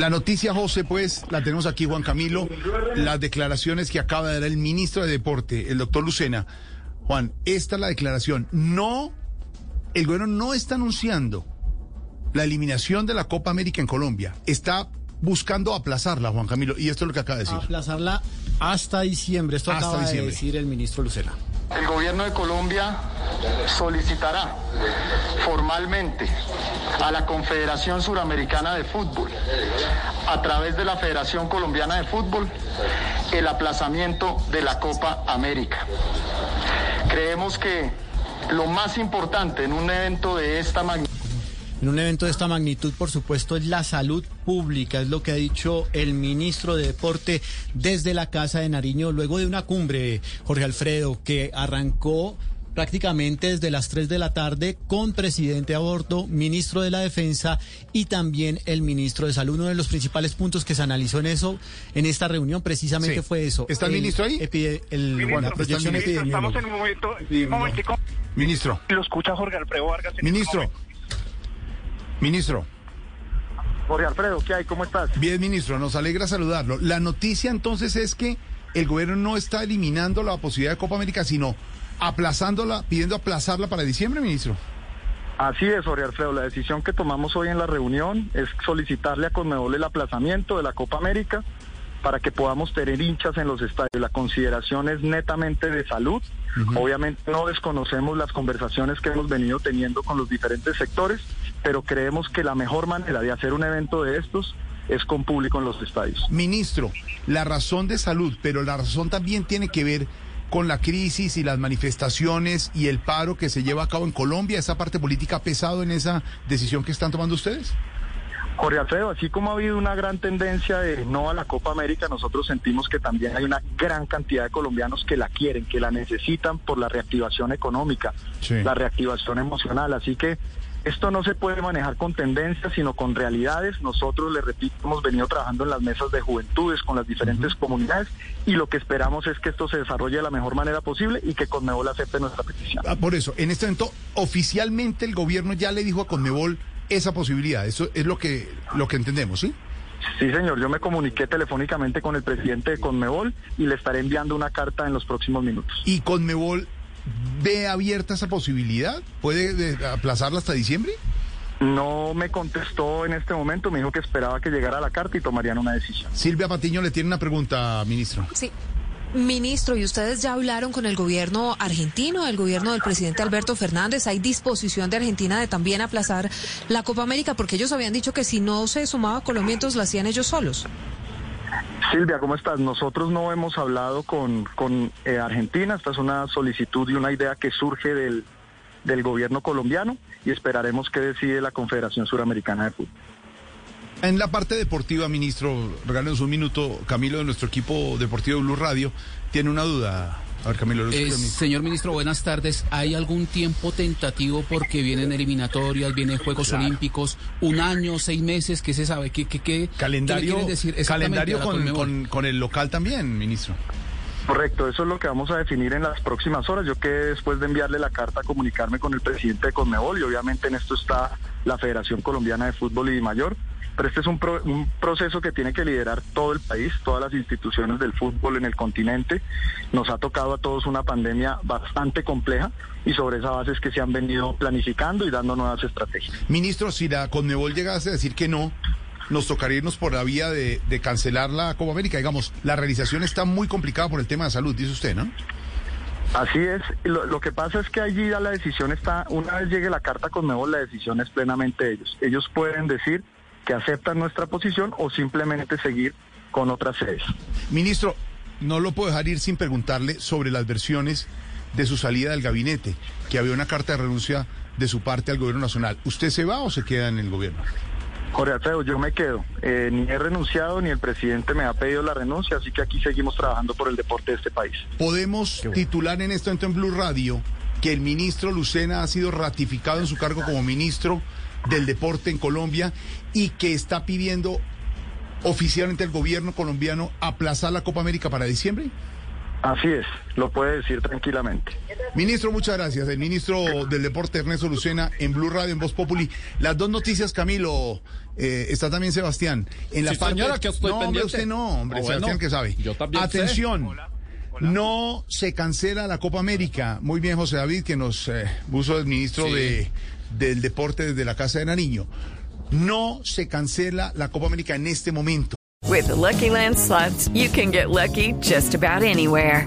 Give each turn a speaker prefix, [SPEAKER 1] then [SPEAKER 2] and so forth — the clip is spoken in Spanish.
[SPEAKER 1] La noticia, José, pues, la tenemos aquí, Juan Camilo. Las declaraciones que acaba de dar el ministro de Deporte, el doctor Lucena. Juan, esta es la declaración. No, el gobierno no está anunciando la eliminación de la Copa América en Colombia. Está buscando aplazarla, Juan Camilo. Y esto es lo que acaba de decir.
[SPEAKER 2] Aplazarla hasta diciembre. Esto
[SPEAKER 1] Hasta
[SPEAKER 2] acaba
[SPEAKER 1] diciembre.
[SPEAKER 2] de decir el ministro Lucena.
[SPEAKER 3] El gobierno de Colombia solicitará formalmente a la Confederación Suramericana de Fútbol, a través de la Federación Colombiana de Fútbol, el aplazamiento de la Copa América. Creemos que lo más importante en un evento de esta magnitud
[SPEAKER 2] En un evento de esta magnitud, por supuesto, es la salud pública, es lo que ha dicho el ministro de Deporte desde la Casa de Nariño, luego de una cumbre, Jorge Alfredo, que arrancó prácticamente desde las 3 de la tarde con presidente a bordo, ministro de la Defensa y también el ministro de Salud. Uno de los principales puntos que se analizó en eso, en esta reunión, precisamente
[SPEAKER 1] Sí.
[SPEAKER 2] fue eso.
[SPEAKER 1] ¿Está el ministro ahí?
[SPEAKER 2] epide- el-
[SPEAKER 1] Ministro.
[SPEAKER 4] Estamos en un momento, un momentico,
[SPEAKER 1] Ministro,
[SPEAKER 4] lo escucha Jorge Alfredo Vargas. en este
[SPEAKER 1] ministro,
[SPEAKER 4] momento.
[SPEAKER 1] Ministro.
[SPEAKER 3] Jorge Alfredo, ¿qué hay? ¿Cómo estás?
[SPEAKER 1] Bien, ministro, nos alegra saludarlo. La noticia entonces es que el gobierno no está eliminando la posibilidad de Copa América, sino aplazándola, pidiendo aplazarla para diciembre, ministro.
[SPEAKER 3] Así es, Jorge Alfredo. La decisión que tomamos hoy en la reunión es solicitarle a Conmebol el aplazamiento de la Copa América para que podamos tener hinchas en los estadios. La consideración es netamente de salud. Obviamente no desconocemos las conversaciones que hemos venido teniendo con los diferentes sectores, pero creemos que la mejor manera de hacer un evento de estos es con público en los estadios.
[SPEAKER 1] Ministro, la razón de salud, pero la razón también tiene que ver con la crisis y las manifestaciones y el paro que se lleva a cabo en Colombia. ¿Esa parte política ha pesado en esa decisión que están tomando ustedes?
[SPEAKER 3] Jorge Alfredo, así como ha habido una gran tendencia de no a la Copa América, nosotros sentimos que también hay una gran cantidad de colombianos que la quieren, que la necesitan por la reactivación económica,
[SPEAKER 1] Sí.
[SPEAKER 3] la reactivación emocional. Así que esto no se puede manejar con tendencias, sino con realidades. Nosotros, le repito, hemos venido trabajando en las mesas de juventudes con las diferentes comunidades y lo que esperamos es que esto se desarrolle de la mejor manera posible y que Conmebol acepte nuestra petición.
[SPEAKER 1] Ah, por eso, en este momento, oficialmente el gobierno ya le dijo a Conmebol esa posibilidad. Eso es lo que, lo que entendemos, ¿sí?
[SPEAKER 3] Sí, señor, yo me comuniqué telefónicamente con el presidente de Conmebol y le estaré enviando una carta en los próximos minutos.
[SPEAKER 1] ¿Y Conmebol ve abierta esa posibilidad? ¿Puede de- aplazarla hasta diciembre?
[SPEAKER 3] No me contestó en este momento, me dijo que esperaba que llegara la carta y tomarían una decisión.
[SPEAKER 1] Silvia Patiño le tiene una pregunta, ministro.
[SPEAKER 5] Sí. Ministro, ¿y ustedes ya hablaron con el gobierno argentino, el gobierno del presidente Alberto Fernández? ¿Hay disposición de Argentina de también aplazar la Copa América? Porque ellos habían dicho que si no se sumaba Colombia, entonces lo hacían ellos solos.
[SPEAKER 3] Silvia, ¿cómo estás? Nosotros no hemos hablado con, eh, Argentina, esta es una solicitud y una idea que surge del, gobierno colombiano y esperaremos que decide la Confederación Suramericana de Fútbol.
[SPEAKER 1] En la parte deportiva, ministro, regálenos un minuto. Camilo de nuestro equipo deportivo de Blue Radio tiene una duda. A ver, Camilo, lo
[SPEAKER 6] Eh, señor ministro, buenas tardes. ¿Hay algún tiempo tentativo porque vienen eliminatorias, vienen Juegos
[SPEAKER 1] Claro.
[SPEAKER 6] Olímpicos? ¿Un año, seis meses? ¿Qué se sabe? ¿Qué, qué, qué, qué le
[SPEAKER 1] calendario
[SPEAKER 6] quieren decir
[SPEAKER 1] calendario
[SPEAKER 6] a
[SPEAKER 1] con, con- con el local también, ministro.
[SPEAKER 3] Correcto, eso es lo que vamos a definir en las próximas horas. Yo que después de enviarle la carta, comunicarme con el presidente de Conmebol y obviamente en esto está la Federación Colombiana de Fútbol y Mayor. Pero este es un, pro- un proceso que tiene que liderar todo el país, todas las instituciones del fútbol en el continente. Nos ha tocado a todos una pandemia bastante compleja y sobre esa base es que se han venido planificando y dando nuevas estrategias.
[SPEAKER 1] Ministro, si la Conmebol llegase a decir que no, nos tocaría irnos por la vía de, de cancelar la Copa América. Digamos, la realización está muy complicada por el tema de salud, dice usted, ¿no?
[SPEAKER 3] Así es, lo, lo que pasa es que allí ya la decisión está, una vez llegue la carta con Mebol, la decisión es plenamente de ellos. Ellos pueden decir que aceptan nuestra posición o simplemente seguir con otras sedes.
[SPEAKER 1] Ministro, no lo puedo dejar ir sin preguntarle sobre las versiones de su salida del gabinete, que había una carta de renuncia de su parte al gobierno nacional. ¿Usted se va o se queda en el gobierno?
[SPEAKER 3] Jorge Alfredo, yo me quedo. Eh, ni he renunciado, ni el presidente me ha pedido la renuncia, así que aquí seguimos trabajando por el deporte de este país.
[SPEAKER 1] Podemos titular en esto en Blue Radio que el ministro Lucena ha sido ratificado en su cargo como ministro del deporte en Colombia y que está pidiendo oficialmente el gobierno colombiano aplazar la Copa América para diciembre?
[SPEAKER 3] Así es, lo puede decir tranquilamente.
[SPEAKER 1] Ministro, muchas gracias. El ministro del Deporte, Ernesto Lucena, en Blue Radio, en Voz Populi. Las dos noticias, Camilo, eh, está también Sebastián. En la
[SPEAKER 7] Sí,
[SPEAKER 1] parte...
[SPEAKER 7] señora, que estoy
[SPEAKER 1] no, hombre,
[SPEAKER 7] pendiente.
[SPEAKER 1] usted no, hombre,
[SPEAKER 7] Ah, bueno,
[SPEAKER 1] Sebastián que sabe.
[SPEAKER 7] yo también sé.
[SPEAKER 1] No se cancela la Copa América. Muy bien, José David, que nos eh, puso el ministro
[SPEAKER 7] Sí.
[SPEAKER 1] de, del Deporte desde la Casa de Nariño. No se cancela la Copa América en este momento.
[SPEAKER 8] With the Lucky Land slots, you can get lucky just about anywhere.